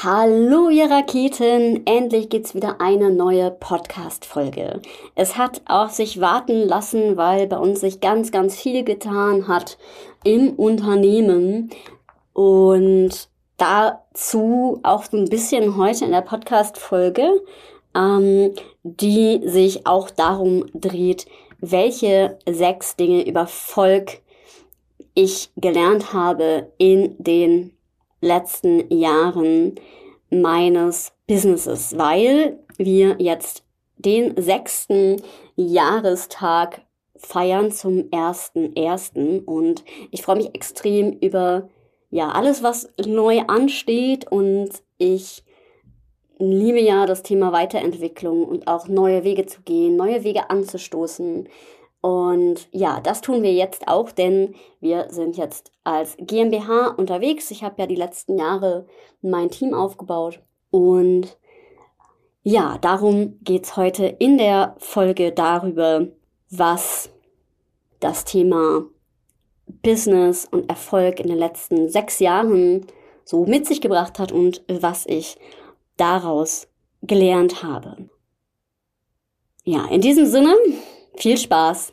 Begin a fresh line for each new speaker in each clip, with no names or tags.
Hallo ihr Raketen, endlich gibt's wieder eine neue Podcast-Folge. Es hat auf sich warten lassen, weil bei uns sich ganz, ganz viel getan hat im Unternehmen und dazu auch so ein bisschen heute in der Podcast-Folge, ähm, die sich auch darum dreht, welche sechs Dinge über Volk ich gelernt habe in den letzten Jahren meines Businesses, weil wir jetzt den sechsten Jahrestag feiern zum ersten ersten. Und ich freue mich extrem über ja alles, was neu ansteht. Und ich liebe ja das Thema Weiterentwicklung und auch neue Wege zu gehen, neue Wege anzustoßen, und ja, das tun wir jetzt auch, denn wir sind jetzt als GmbH unterwegs. Ich habe ja die letzten Jahre mein Team aufgebaut. Und ja, darum geht's heute in der Folge darüber, was das Thema Business und Erfolg in den letzten sechs Jahren so mit sich gebracht hat und was ich daraus gelernt habe. Ja, in diesem Sinne viel Spaß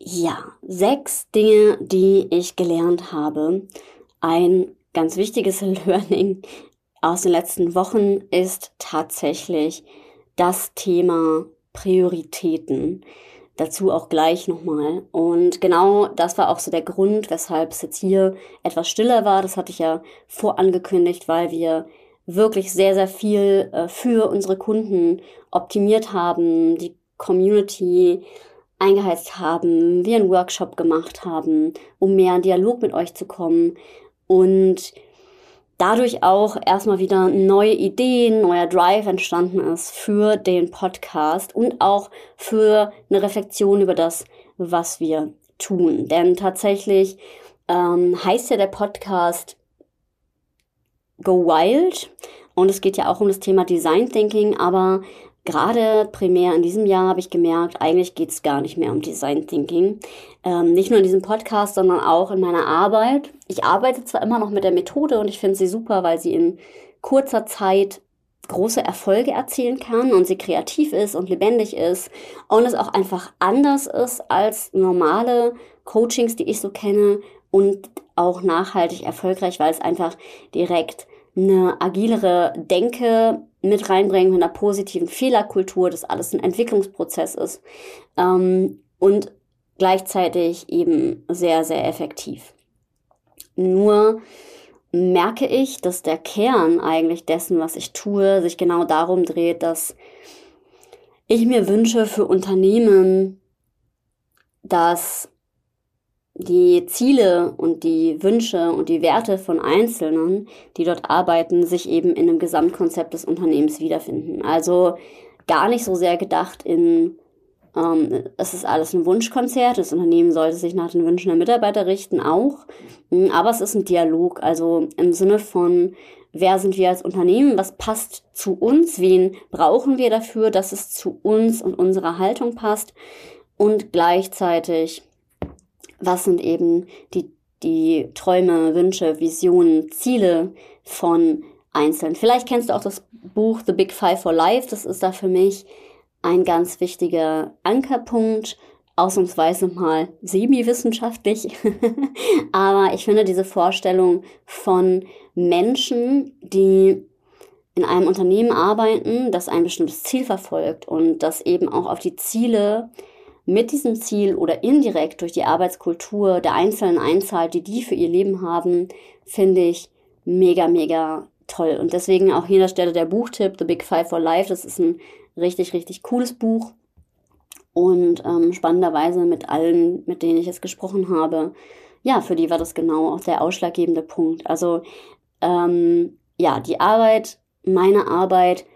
Ja, sechs Dinge, die ich gelernt habe. Ein ganz wichtiges Learning aus den letzten Wochen ist tatsächlich das Thema Prioritäten. Dazu auch gleich nochmal. Und genau das war auch so der Grund, weshalb es jetzt hier etwas stiller war. Das hatte ich ja vorangekündigt, weil wir wirklich sehr, sehr viel äh, für unsere Kunden optimiert haben, die Community eingeheizt haben, wir einen Workshop gemacht haben, um mehr in Dialog mit euch zu kommen und dadurch auch erstmal wieder neue Ideen, neuer Drive entstanden ist für den Podcast und auch für eine Reflexion über das, was wir tun. Denn tatsächlich ähm, heißt ja der Podcast Go Wild und es geht ja auch um das Thema Design Thinking, aber Gerade primär in diesem Jahr habe ich gemerkt, eigentlich geht es gar nicht mehr um Design Thinking. Ähm, nicht nur in diesem Podcast, sondern auch in meiner Arbeit. Ich arbeite zwar immer noch mit der Methode und ich finde sie super, weil sie in kurzer Zeit große Erfolge erzielen kann und sie kreativ ist und lebendig ist und es auch einfach anders ist als normale Coachings, die ich so kenne und auch nachhaltig erfolgreich, weil es einfach direkt eine agilere Denke mit reinbringen mit einer positiven Fehlerkultur, dass alles ein Entwicklungsprozess ist ähm, und gleichzeitig eben sehr, sehr effektiv. Nur merke ich, dass der Kern eigentlich dessen, was ich tue, sich genau darum dreht, dass ich mir wünsche für Unternehmen, dass die Ziele und die Wünsche und die Werte von Einzelnen, die dort arbeiten, sich eben in einem Gesamtkonzept des Unternehmens wiederfinden. Also gar nicht so sehr gedacht in, ähm, es ist alles ein Wunschkonzert, das Unternehmen sollte sich nach den Wünschen der Mitarbeiter richten, auch, hm, aber es ist ein Dialog, also im Sinne von, wer sind wir als Unternehmen, was passt zu uns, wen brauchen wir dafür, dass es zu uns und unserer Haltung passt? Und gleichzeitig was sind eben die, die Träume, Wünsche, Visionen, Ziele von Einzelnen. Vielleicht kennst du auch das Buch The Big Five for Life. Das ist da für mich ein ganz wichtiger Ankerpunkt. Ausnahmsweise mal semi-wissenschaftlich. Aber ich finde diese Vorstellung von Menschen, die in einem Unternehmen arbeiten, das ein bestimmtes Ziel verfolgt und das eben auch auf die Ziele mit diesem Ziel oder indirekt durch die Arbeitskultur der Einzelnen einzahlt, die die für ihr Leben haben, finde ich mega, mega toll. Und deswegen auch hier an der Stelle der Buchtipp, The Big Five for Life. Das ist ein richtig, richtig cooles Buch. Und ähm, spannenderweise mit allen, mit denen ich jetzt gesprochen habe, ja, für die war das genau auch der ausschlaggebende Punkt. Also ähm, ja, die Arbeit, meine Arbeit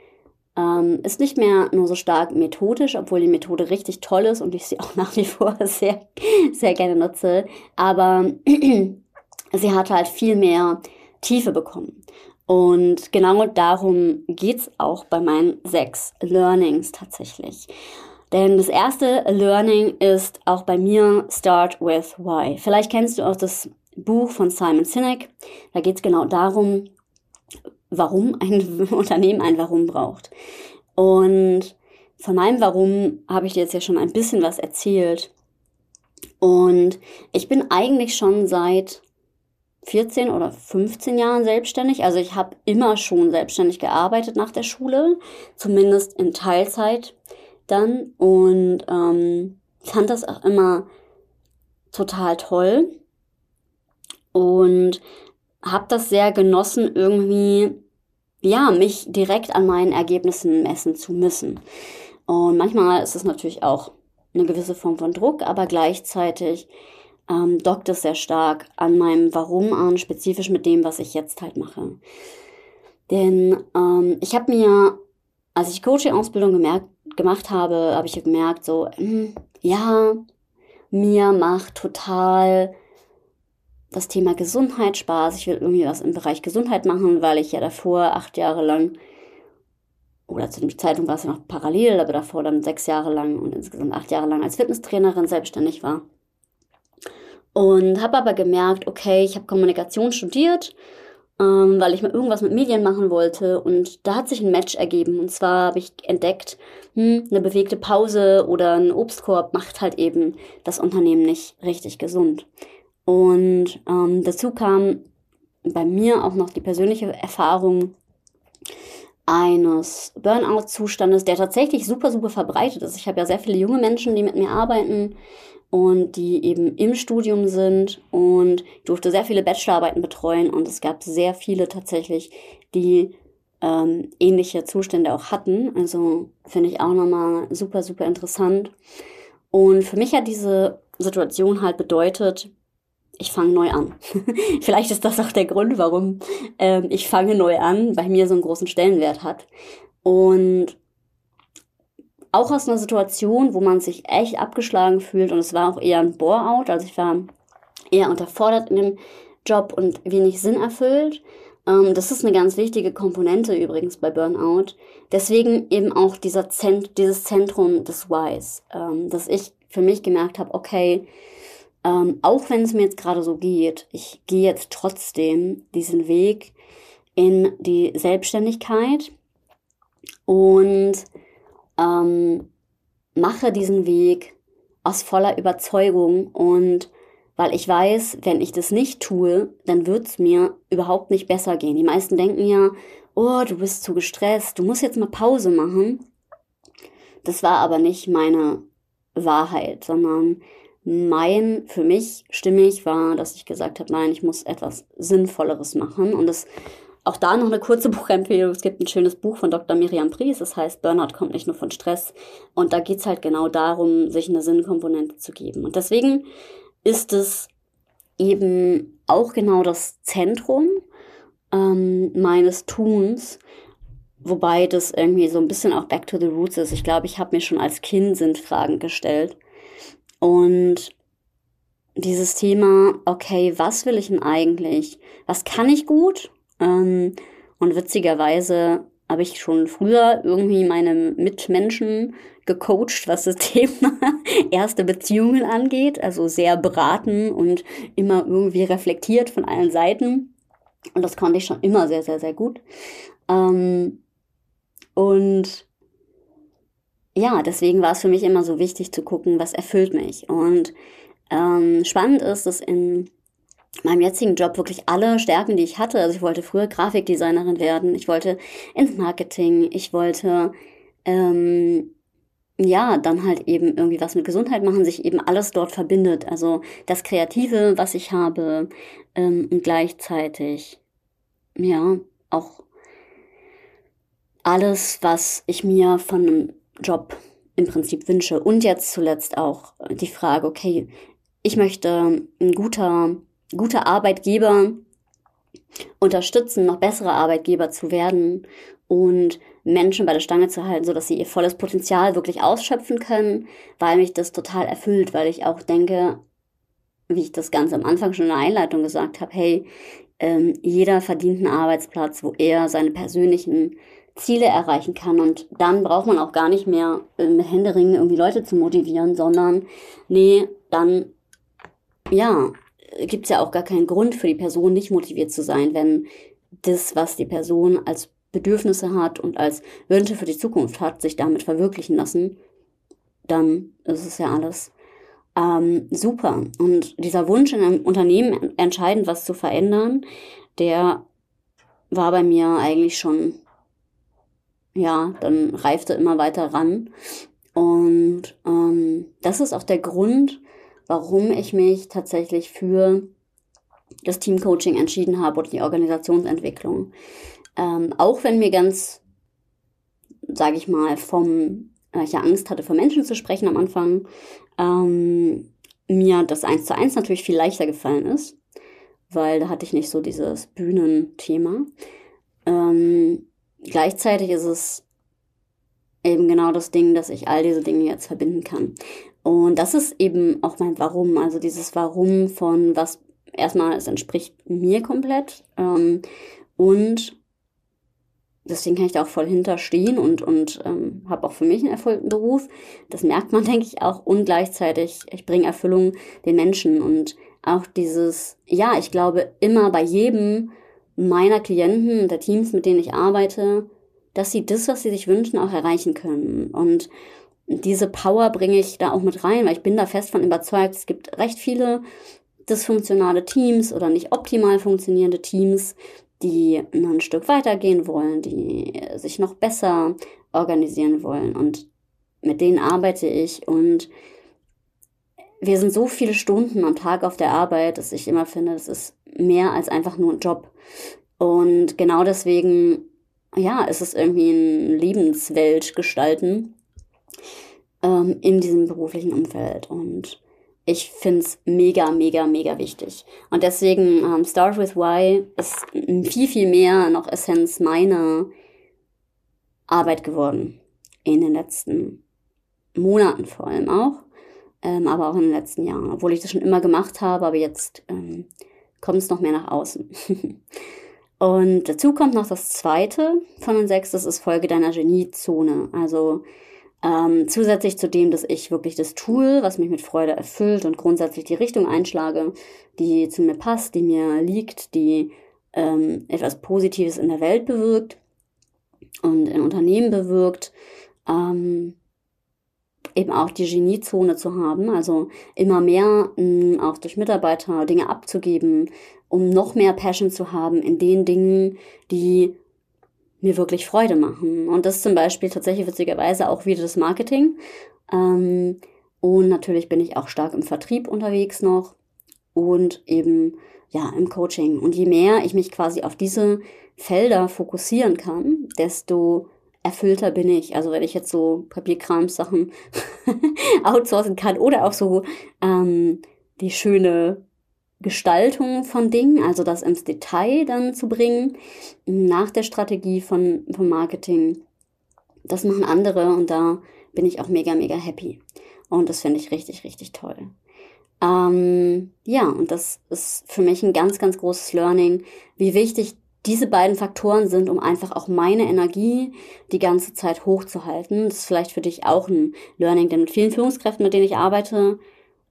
ähm, ist nicht mehr nur so stark methodisch, obwohl die Methode richtig toll ist und ich sie auch nach wie vor sehr, sehr gerne nutze. Aber sie hat halt viel mehr Tiefe bekommen. Und genau darum geht's auch bei meinen sechs Learnings tatsächlich. Denn das erste Learning ist auch bei mir Start with Why. Vielleicht kennst du auch das Buch von Simon Sinek. Da geht's genau darum, warum ein Unternehmen ein Warum braucht. Und von meinem Warum habe ich dir jetzt ja schon ein bisschen was erzählt. Und ich bin eigentlich schon seit 14 oder 15 Jahren selbstständig. Also ich habe immer schon selbstständig gearbeitet nach der Schule, zumindest in Teilzeit dann. Und ähm, fand das auch immer total toll. Und habe das sehr genossen, irgendwie, ja, mich direkt an meinen Ergebnissen messen zu müssen. Und manchmal ist es natürlich auch eine gewisse Form von Druck, aber gleichzeitig ähm, dockt es sehr stark an meinem Warum an, spezifisch mit dem, was ich jetzt halt mache. Denn ähm, ich habe mir, als ich Coaching-Ausbildung gemacht habe, habe ich gemerkt, so, mh, hm, ja, mir macht total das Thema Gesundheit Spaß. Ich will irgendwie was im Bereich Gesundheit machen, weil ich ja davor acht Jahre lang, oder zu dem Zeitpunkt war es ja noch parallel, aber davor dann sechs Jahre lang und insgesamt acht Jahre lang als Fitnesstrainerin selbstständig war. Und habe aber gemerkt, okay, ich habe Kommunikation studiert, ähm, weil ich mal irgendwas mit Medien machen wollte. Und da hat sich ein Match ergeben. Und zwar habe ich entdeckt, hm, eine bewegte Pause oder ein Obstkorb macht halt eben das Unternehmen nicht richtig gesund. Und ähm, dazu kam bei mir auch noch die persönliche Erfahrung eines Burnout-Zustandes, der tatsächlich super, super verbreitet ist. Ich habe ja sehr viele junge Menschen, die mit mir arbeiten und die eben im Studium sind und durfte sehr viele Bachelorarbeiten betreuen und es gab sehr viele tatsächlich, die ähm, ähnliche Zustände auch hatten. Also finde ich auch nochmal super, super interessant. Und für mich hat diese Situation halt bedeutet, ich fange neu an. Vielleicht ist das auch der Grund, warum ähm, ich fange neu an, bei mir so einen großen Stellenwert hat. Und auch aus einer Situation, wo man sich echt abgeschlagen fühlt und es war auch eher ein Bore-out, also ich war eher unterfordert in dem Job und wenig Sinn erfüllt. Ähm, das ist eine ganz wichtige Komponente übrigens bei Burnout. Deswegen eben auch dieser Zent dieses Zentrum des Whys, ähm, dass ich für mich gemerkt habe, okay, ähm, auch wenn es mir jetzt gerade so geht, ich gehe jetzt trotzdem diesen Weg in die Selbstständigkeit und ähm, mache diesen Weg aus voller Überzeugung und weil ich weiß, wenn ich das nicht tue, dann wird es mir überhaupt nicht besser gehen. Die meisten denken ja, oh, du bist zu gestresst, du musst jetzt mal Pause machen. Das war aber nicht meine Wahrheit, sondern mein, für mich stimmig war, dass ich gesagt habe, nein, ich muss etwas Sinnvolleres machen. Und es auch da noch eine kurze Buchempfehlung. Es gibt ein schönes Buch von Dr. Miriam Pries, das heißt Burnout kommt nicht nur von Stress. Und da geht's halt genau darum, sich eine Sinnkomponente zu geben. Und deswegen ist es eben auch genau das Zentrum ähm, meines Tuns, wobei das irgendwie so ein bisschen auch back to the roots ist. Ich glaube, ich habe mir schon als Kind Sinnfragen gestellt und dieses Thema, okay, was will ich denn eigentlich? Was kann ich gut? Ähm, und witzigerweise habe ich schon früher irgendwie meine Mitmenschen gecoacht, was das Thema erste Beziehungen angeht. Also sehr beraten und immer irgendwie reflektiert von allen Seiten. Und das konnte ich schon immer sehr, sehr, sehr gut. Ähm, und ja, deswegen war es für mich immer so wichtig zu gucken, was erfüllt mich. Und ähm, spannend ist, dass in meinem jetzigen Job wirklich alle Stärken, die ich hatte, also ich wollte früher Grafikdesignerin werden, ich wollte ins Marketing, ich wollte ähm, ja, dann halt eben irgendwie was mit Gesundheit machen, sich eben alles dort verbindet. Also das Kreative, was ich habe, ähm, und gleichzeitig, ja, auch alles, was ich mir von Job im Prinzip wünsche. Und jetzt zuletzt auch die Frage, okay, ich möchte ein guter, guter Arbeitgeber unterstützen, noch bessere Arbeitgeber zu werden und Menschen bei der Stange zu halten, sodass sie ihr volles Potenzial wirklich ausschöpfen können, weil mich das total erfüllt, weil ich auch denke, wie ich das ganz am Anfang schon in der Einleitung gesagt habe, hey, ähm, jeder verdient einen Arbeitsplatz, wo er seine persönlichen Ziele erreichen kann. Und dann braucht man auch gar nicht mehr mit Händeringen irgendwie Leute zu motivieren, sondern nee, dann, ja, gibt's ja auch gar keinen Grund für die Person nicht motiviert zu sein, wenn das, was die Person als Bedürfnisse hat und als Wünsche für die Zukunft hat, sich damit verwirklichen lassen, dann ist es ja alles ähm, super. Und dieser Wunsch in einem Unternehmen entscheidend was zu verändern, der war bei mir eigentlich schon, ja, dann reifte immer weiter ran. Und ähm, das ist auch der Grund, warum ich mich tatsächlich für das Teamcoaching entschieden habe oder die Organisationsentwicklung. Ähm, auch wenn mir ganz, sage ich mal, vom, äh, ich ja Angst hatte, vor Menschen zu sprechen am Anfang, ähm, mir das eins zu eins natürlich viel leichter gefallen ist, weil da hatte ich nicht so dieses Bühnenthema. Ähm, gleichzeitig ist es eben genau das Ding, dass ich all diese Dinge jetzt verbinden kann. Und das ist eben auch mein Warum, also dieses Warum von was erstmal, es entspricht mir komplett ähm, und deswegen kann ich da auch voll hinterstehen und, und ähm, habe auch für mich einen erfüllten Beruf. Das merkt man, denke ich, auch. Und gleichzeitig, ich bringe Erfüllung den Menschen. Und auch dieses, ja, ich glaube immer bei jedem meiner Klienten der Teams, mit denen ich arbeite, dass sie das, was sie sich wünschen, auch erreichen können. Und diese Power bringe ich da auch mit rein, weil ich bin da fest von überzeugt, es gibt recht viele dysfunktionale Teams oder nicht optimal funktionierende Teams, die ein Stück weitergehen wollen, die sich noch besser organisieren wollen. Und mit denen arbeite ich und wir sind so viele Stunden am Tag auf der Arbeit, dass ich immer finde, das ist mehr als einfach nur ein Job. Und genau deswegen, ja, ist es irgendwie ein Lebenswelt gestalten ähm, in diesem beruflichen Umfeld. Und ich finde es mega, mega, mega wichtig. Und deswegen ähm, Start with Why ist viel, viel mehr noch Essenz meiner Arbeit geworden. In den letzten Monaten vor allem auch. Ähm, aber auch in den letzten Jahren. Obwohl ich das schon immer gemacht habe, aber jetzt ähm, kommt es noch mehr nach außen. Und dazu kommt noch das zweite von den sechs, das ist Folge deiner Geniezone. Also ähm, zusätzlich zu dem, dass ich wirklich das Tool, was mich mit Freude erfüllt und grundsätzlich die Richtung einschlage, die zu mir passt, die mir liegt, die ähm, etwas Positives in der Welt bewirkt und in Unternehmen bewirkt, ähm, eben auch die Geniezone zu haben, also immer mehr mh, hm, auch durch Mitarbeiter Dinge abzugeben, um noch mehr Passion zu haben in den Dingen, die mir wirklich Freude machen. Und das ist zum Beispiel tatsächlich witzigerweise auch wieder das Marketing. Ähm, und natürlich bin ich auch stark im Vertrieb unterwegs noch und eben ja im Coaching. Und je mehr ich mich quasi auf diese Felder fokussieren kann, desto erfüllter bin ich. Also wenn ich jetzt so Papierkrams-Sachen outsourcen kann oder auch so ähm, die schöne Gestaltung von Dingen, also das ins Detail dann zu bringen, nach der Strategie von, von Marketing. Das machen andere und da bin ich auch mega, mega happy. Und das finde ich richtig, richtig toll. Ähm, ja, und das ist für mich ein ganz, ganz großes Learning, wie wichtig diese beiden Faktoren sind, um einfach auch meine Energie die ganze Zeit hochzuhalten. Das ist vielleicht für dich auch ein Learning, denn mit vielen Führungskräften, mit denen ich arbeite,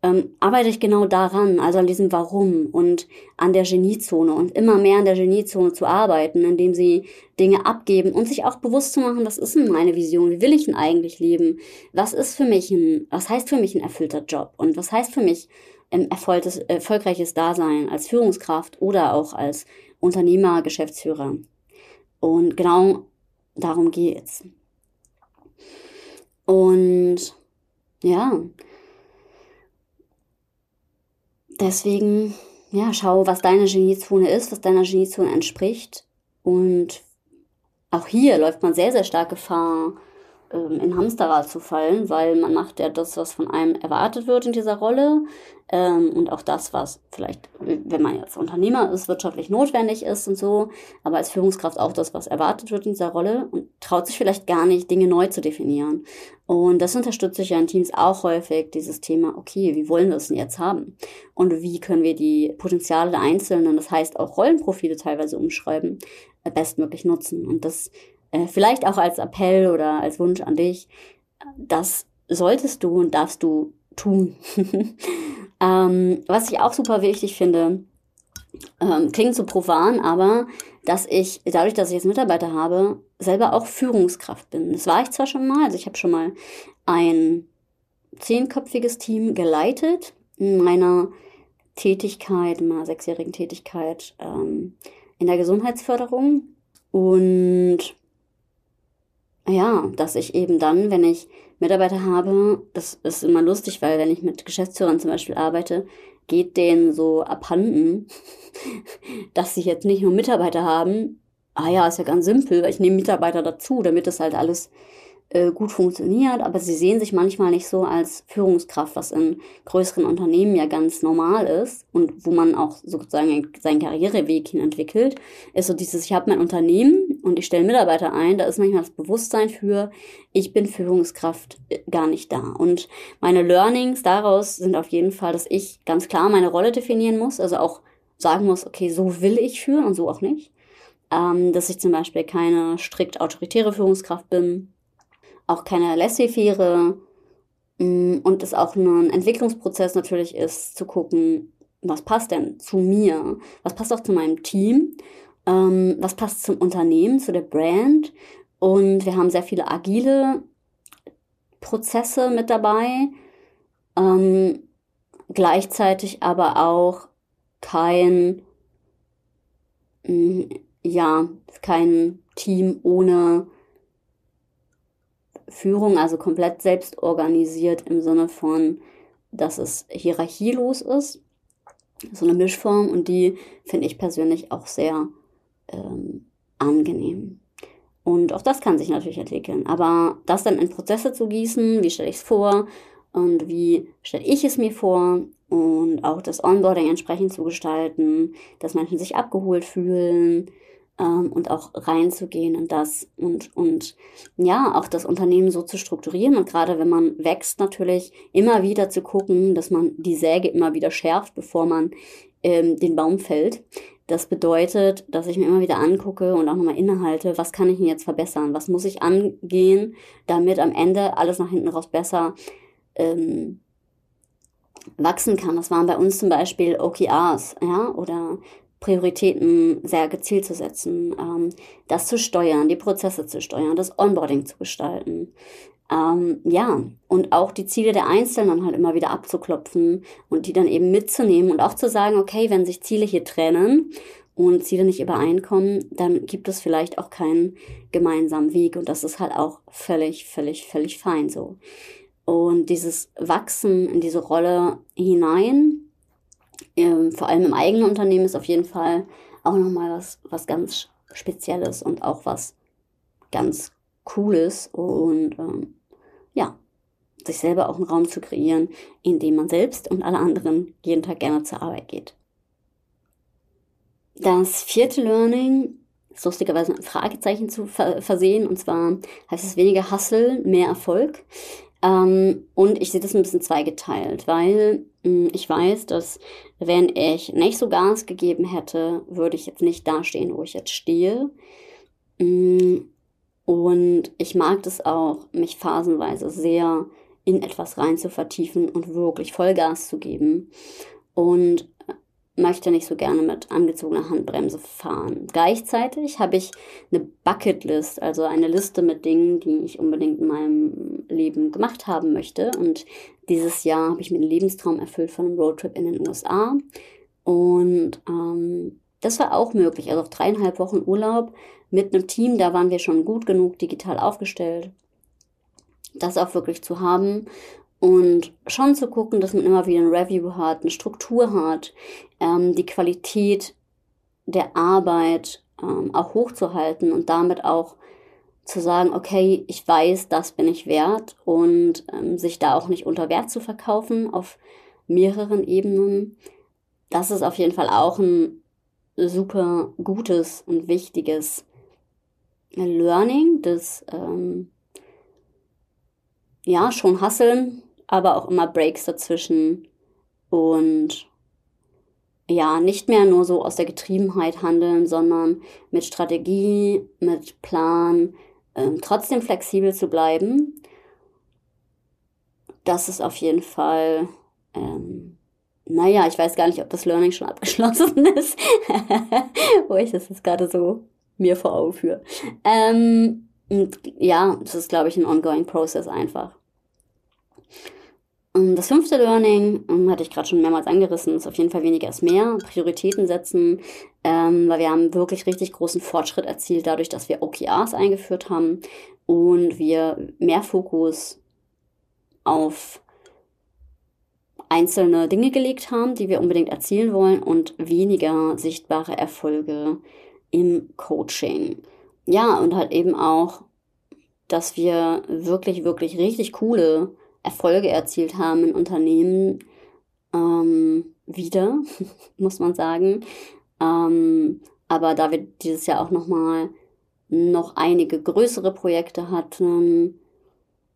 ähm, arbeite ich genau daran, also an diesem Warum und an der Geniezone und immer mehr an der Geniezone zu arbeiten, indem sie Dinge abgeben und sich auch bewusst zu machen, was ist denn meine Vision, wie will ich denn eigentlich leben, was ist für mich ein, was heißt für mich ein erfüllter Job? Und was heißt für mich ein erfolgtes, erfolgreiches Dasein als Führungskraft oder auch als Unternehmer, Geschäftsführer. Und genau darum geht's. Und ja, deswegen, ja, schau, was deine Geniezone ist, was deiner Geniezone entspricht. Und auch hier läuft man sehr, sehr stark Gefahr, ähm, in Hamsterrad zu fallen, weil man macht ja das, was von einem erwartet wird in dieser Rolle ähm, und auch das, was vielleicht, wenn man jetzt Unternehmer ist, wirtschaftlich notwendig ist und so, aber als Führungskraft auch das, was erwartet wird in dieser Rolle und traut sich vielleicht gar nicht, Dinge neu zu definieren. Und das unterstütze ich ja in Teams auch häufig, dieses Thema, okay, wie wollen wir es denn jetzt haben? Und wie können wir die Potenziale der Einzelnen, das heißt auch Rollenprofile teilweise umschreiben, äh, bestmöglich nutzen. Und das äh, vielleicht auch als Appell oder als Wunsch an dich, das solltest du und darfst du tun. ähm, was ich auch super wichtig finde, ähm, klingt so profan, aber dass ich, dadurch, dass ich jetzt Mitarbeiter habe, selber auch Führungskraft bin. Das war ich zwar schon mal, also ich habe schon mal ein zehnköpfiges Team geleitet in meiner Tätigkeit, in meiner sechsjährigen Tätigkeit ähm, in der Gesundheitsförderung. Und ja, dass ich eben dann, wenn ich Mitarbeiter habe, das ist immer lustig, weil wenn ich mit Geschäftsführern zum Beispiel arbeite, geht denen so abhanden, dass sie jetzt nicht nur Mitarbeiter haben. Ah ja, ist ja ganz simpel, weil ich nehme Mitarbeiter dazu, damit das halt alles äh, gut funktioniert, aber sie sehen sich manchmal nicht so als Führungskraft, was in größeren Unternehmen ja ganz normal ist und wo man auch sozusagen seinen Karriereweg hin entwickelt, ist so dieses, ich habe mein Unternehmen und ich stelle Mitarbeiter ein, da ist manchmal das Bewusstsein für, ich bin Führungskraft äh, gar nicht da. Und meine Learnings daraus sind auf jeden Fall, dass ich ganz klar meine Rolle definieren muss, also auch sagen muss, okay, so will ich führen und so auch nicht. Ähm, dass ich zum Beispiel keine strikt autoritäre Führungskraft bin, auch keine laissez-faire mm, und es auch ein Entwicklungsprozess natürlich ist, zu gucken, was passt denn zu mir, was passt auch zu meinem Team, ähm, was passt zum Unternehmen, zu der Brand. Und wir haben sehr viele agile Prozesse mit dabei, ähm, gleichzeitig aber auch kein, mm, ja, kein Team ohne Führung, also komplett selbst organisiert im Sinne von, dass es hierarchielos ist. So eine Mischform und die finde ich persönlich auch sehr ähm, angenehm. Und auch das kann sich natürlich entwickeln. Aber das dann in Prozesse zu gießen, wie stelle ich es vor und wie stelle ich es mir vor und auch das Onboarding entsprechend zu gestalten, dass Menschen sich abgeholt fühlen, ähm, und auch reinzugehen in das und, und ja, auch das Unternehmen so zu strukturieren und gerade wenn man wächst, natürlich immer wieder zu gucken, dass man die Säge immer wieder schärft, bevor man ähm, den Baum fällt. Das bedeutet, dass ich mir immer wieder angucke und auch nochmal innehalte, was kann ich denn jetzt verbessern? Was muss ich angehen, damit am Ende alles nach hinten raus besser ähm, wachsen kann. Das waren bei uns zum Beispiel OKRs, ja, oder Prioritäten sehr gezielt zu setzen, ähm, das zu steuern, die Prozesse zu steuern, das Onboarding zu gestalten. Ähm, ja, und auch die Ziele der Einzelnen halt immer wieder abzuklopfen und die dann eben mitzunehmen und auch zu sagen, okay, wenn sich Ziele hier trennen und Ziele nicht übereinkommen, dann gibt es vielleicht auch keinen gemeinsamen Weg und das ist halt auch völlig, völlig, völlig fein so. Und dieses Wachsen in diese Rolle hinein, ähm, vor allem im eigenen Unternehmen ist auf jeden Fall auch nochmal was, was ganz Spezielles und auch was ganz Cooles und ähm, ja, sich selber auch einen Raum zu kreieren, in dem man selbst und alle anderen jeden Tag gerne zur Arbeit geht. Das vierte Learning ist lustigerweise ein Fragezeichen zu versehen und zwar heißt es weniger Hustle, mehr Erfolg. Ähm, und ich sehe das ein bisschen zweigeteilt, weil mh, hm, ich weiß, dass wenn ich nicht so Gas gegeben hätte, würde ich jetzt nicht dastehen, wo ich jetzt stehe. Mh, hm, und ich mag das auch, mich phasenweise sehr in etwas rein zu vertiefen und wirklich Vollgas zu geben. Und möchte nicht so gerne mit angezogener Handbremse fahren. Gleichzeitig habe ich eine Bucketlist, also eine Liste mit Dingen, die ich unbedingt in meinem Leben gemacht haben möchte. Und dieses Jahr habe ich mir einen Lebenstraum erfüllt von einem Roadtrip in den USA. Und ähm, das war auch möglich. Also auf dreieinhalb Wochen Urlaub mit einem Team, da waren wir schon gut genug digital aufgestellt, das auch wirklich zu haben und schon zu gucken, dass man immer wieder ein Review hat, eine Struktur hat, ähm, die Qualität der Arbeit ähm, auch hochzuhalten und damit auch zu sagen, okay, ich weiß, das bin ich wert und ähm, sich da auch nicht unter Wert zu verkaufen auf mehreren Ebenen. Das ist auf jeden Fall auch ein super gutes und wichtiges Learning, das ähm, ja schon hasseln, aber auch immer Breaks dazwischen und ja, nicht mehr nur so aus der Getriebenheit handeln, sondern mit Strategie, mit Plan, ähm, trotzdem flexibel zu bleiben. Das ist auf jeden Fall, ähm, naja, ich weiß gar nicht, ob das Learning schon abgeschlossen ist, wo ich das jetzt gerade so mir vor Augen führe. Ähm, ja, das ist, glaube ich, ein ongoing Process einfach. Und das fünfte Learning, ähm, hatte ich gerade schon mehrmals angerissen, ist auf jeden Fall weniger ist mehr, Prioritäten setzen, ähm, weil wir haben wirklich richtig großen Fortschritt erzielt dadurch, dass wir OKRs eingeführt haben und wir mehr Fokus auf einzelne Dinge gelegt haben, die wir unbedingt erzielen wollen und weniger sichtbare Erfolge im Coaching. Ja, und halt eben auch, dass wir wirklich, wirklich richtig coole Erfolge erzielt haben in Unternehmen ähm, wieder, muss man sagen. Ähm, aber da wir dieses Jahr auch nochmal noch einige größere Projekte hatten,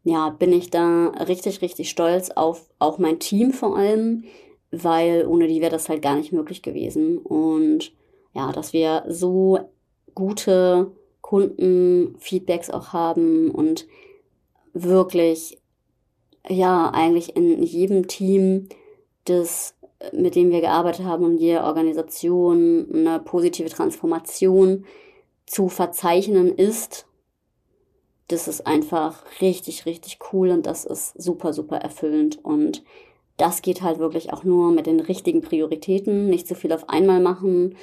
ja, bin ich da richtig, richtig stolz auf auch mein Team vor allem, weil ohne die wäre das halt gar nicht möglich gewesen. Und ja, dass wir so gute Kundenfeedbacks auch haben und wirklich ja eigentlich in jedem Team, das, mit dem wir gearbeitet haben und jede Organisation eine positive Transformation zu verzeichnen ist, das ist einfach richtig, richtig cool und das ist super, super erfüllend. Und das geht halt wirklich auch nur mit den richtigen Prioritäten, nicht zu viel auf einmal machen.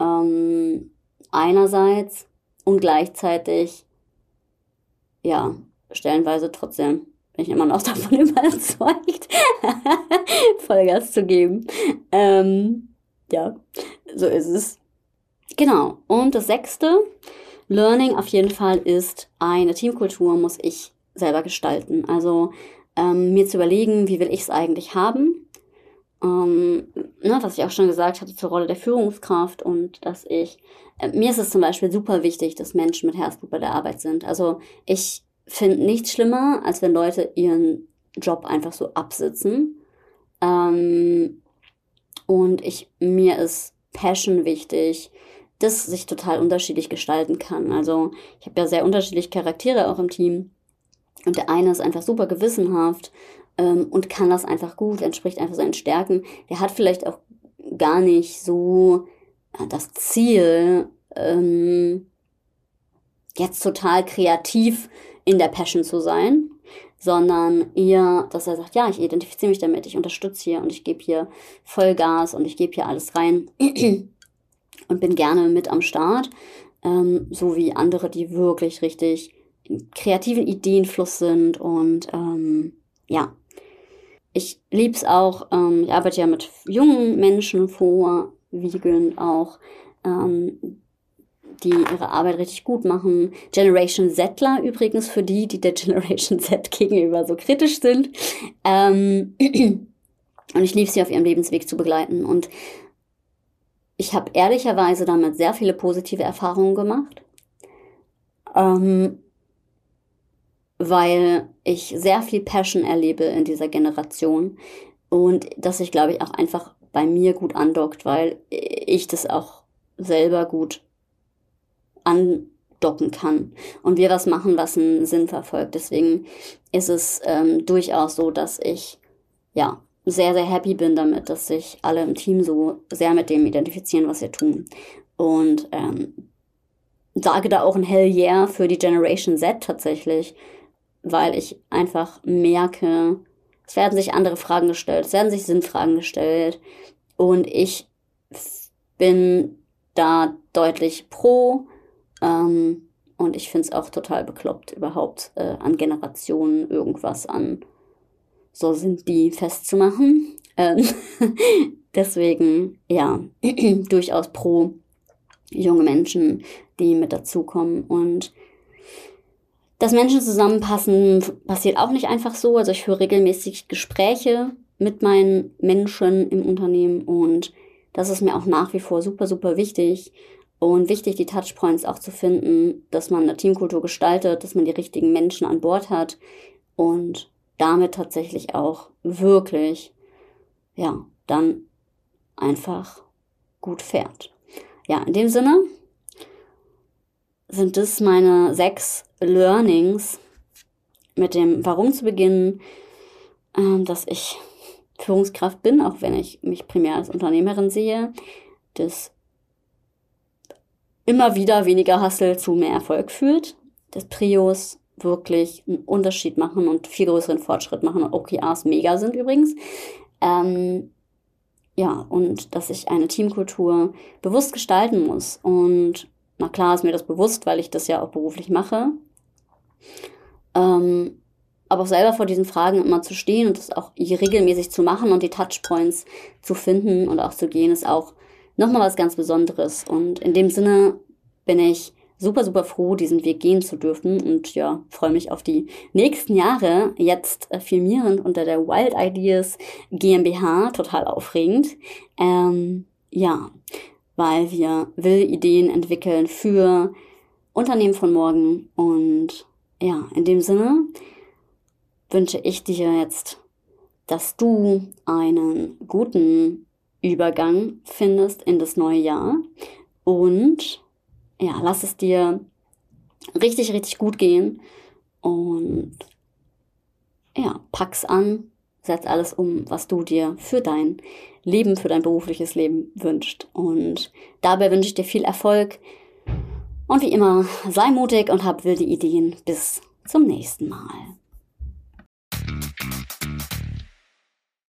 Ähm, einerseits und gleichzeitig, ja, stellenweise trotzdem bin ich immer noch davon überzeugt, Vollgas zu geben. Ähm, ja, so ist es. Genau. Und das sechste Learning auf jeden Fall ist, eine Teamkultur muss ich selber gestalten. Also ähm, mir zu überlegen, wie will ich es eigentlich haben. Ähm, ne, was ich auch schon gesagt hatte zur Rolle der Führungskraft und dass ich, äh, mir ist es zum Beispiel super wichtig, dass Menschen mit Herzblut bei der Arbeit sind. Also ich finde nichts schlimmer, als wenn Leute ihren Job einfach so absitzen. Ähm, und ich, mir ist Passion wichtig, das sich total unterschiedlich gestalten kann. Also ich habe ja sehr unterschiedliche Charaktere auch im Team. Und der eine ist einfach super gewissenhaft ähm, und kann das einfach gut, entspricht einfach seinen Stärken. Der hat vielleicht auch gar nicht so äh, das Ziel, ähm, jetzt total kreativ in der Passion zu sein, sondern eher, dass er sagt, ja, ich identifiziere mich damit, ich unterstütze hier und ich gebe hier Vollgas und ich gebe hier alles rein und bin gerne mit am Start, ähm, so wie andere, die wirklich richtig kreativen Ideenfluss sind und ähm, ja, ich liebe es auch, ähm, ich arbeite ja mit jungen Menschen vorwiegend auch, ähm, die ihre Arbeit richtig gut machen. Generation Zettler übrigens, für die, die der Generation Z gegenüber so kritisch sind. Ähm, und ich liebe sie auf ihrem Lebensweg zu begleiten. Und ich habe ehrlicherweise damit sehr viele positive Erfahrungen gemacht. Ähm, weil ich sehr viel Passion erlebe in dieser Generation und dass ich glaube ich auch einfach bei mir gut andockt, weil ich das auch selber gut andocken kann und wir was machen, was einen Sinn verfolgt. Deswegen ist es ähm, durchaus so, dass ich ja sehr, sehr happy bin damit, dass sich alle im Team so sehr mit dem identifizieren, was wir tun. Und ähm, sage da auch ein Hell yeah für die Generation Z tatsächlich, weil ich einfach merke, es werden sich andere Fragen gestellt, es werden sich Sinnfragen gestellt und ich bin da deutlich pro ähm, und ich finde es auch total bekloppt, überhaupt äh, an Generationen irgendwas an so sind die festzumachen. Ähm, deswegen, ja, durchaus pro junge Menschen, die mit dazukommen. Und Das Menschen zusammenpassen passiert auch nicht einfach so. Also ich führe regelmäßig Gespräche mit meinen Menschen im Unternehmen und das ist mir auch nach wie vor super, super wichtig. Und wichtig, die Touchpoints auch zu finden, dass man eine Teamkultur gestaltet, dass man die richtigen Menschen an Bord hat und damit tatsächlich auch wirklich, ja, dann einfach gut fährt. Ja, in dem Sinne sind das meine sechs Learnings mit dem Warum zu beginnen, äh, dass ich Führungskraft bin, auch wenn ich mich primär als Unternehmerin sehe, dass immer wieder weniger Hustle zu mehr Erfolg führt, dass Prios wirklich einen Unterschied machen und viel größeren Fortschritt machen und OKRs mega sind übrigens. Ähm, ja, und dass ich eine Teamkultur bewusst gestalten muss. Und na klar ist mir das bewusst, weil ich das ja auch beruflich mache. Ähm, aber auch selber vor diesen Fragen immer zu stehen und das auch regelmäßig zu machen und die Touchpoints zu finden und auch zu gehen, ist auch nochmal was ganz Besonderes. Und in dem Sinne bin ich super, super froh, diesen Weg gehen zu dürfen und ja, freue mich auf die nächsten Jahre. Jetzt äh, filmierend unter der Wild Ideas GmbH, total aufregend. Ähm, ja, weil wir wilde Ideen entwickeln für Unternehmen von morgen. Und ja, in dem Sinne wünsche ich dir jetzt, dass du einen guten Übergang findest in das neue Jahr. Und ja, lass es dir richtig, richtig gut gehen. Und ja, pack's an, setz alles um, was du dir für dein Leben, für dein berufliches Leben wünscht. Und dabei wünsche ich dir viel Erfolg. Und wie immer, sei mutig und hab wilde Ideen. Bis zum nächsten Mal.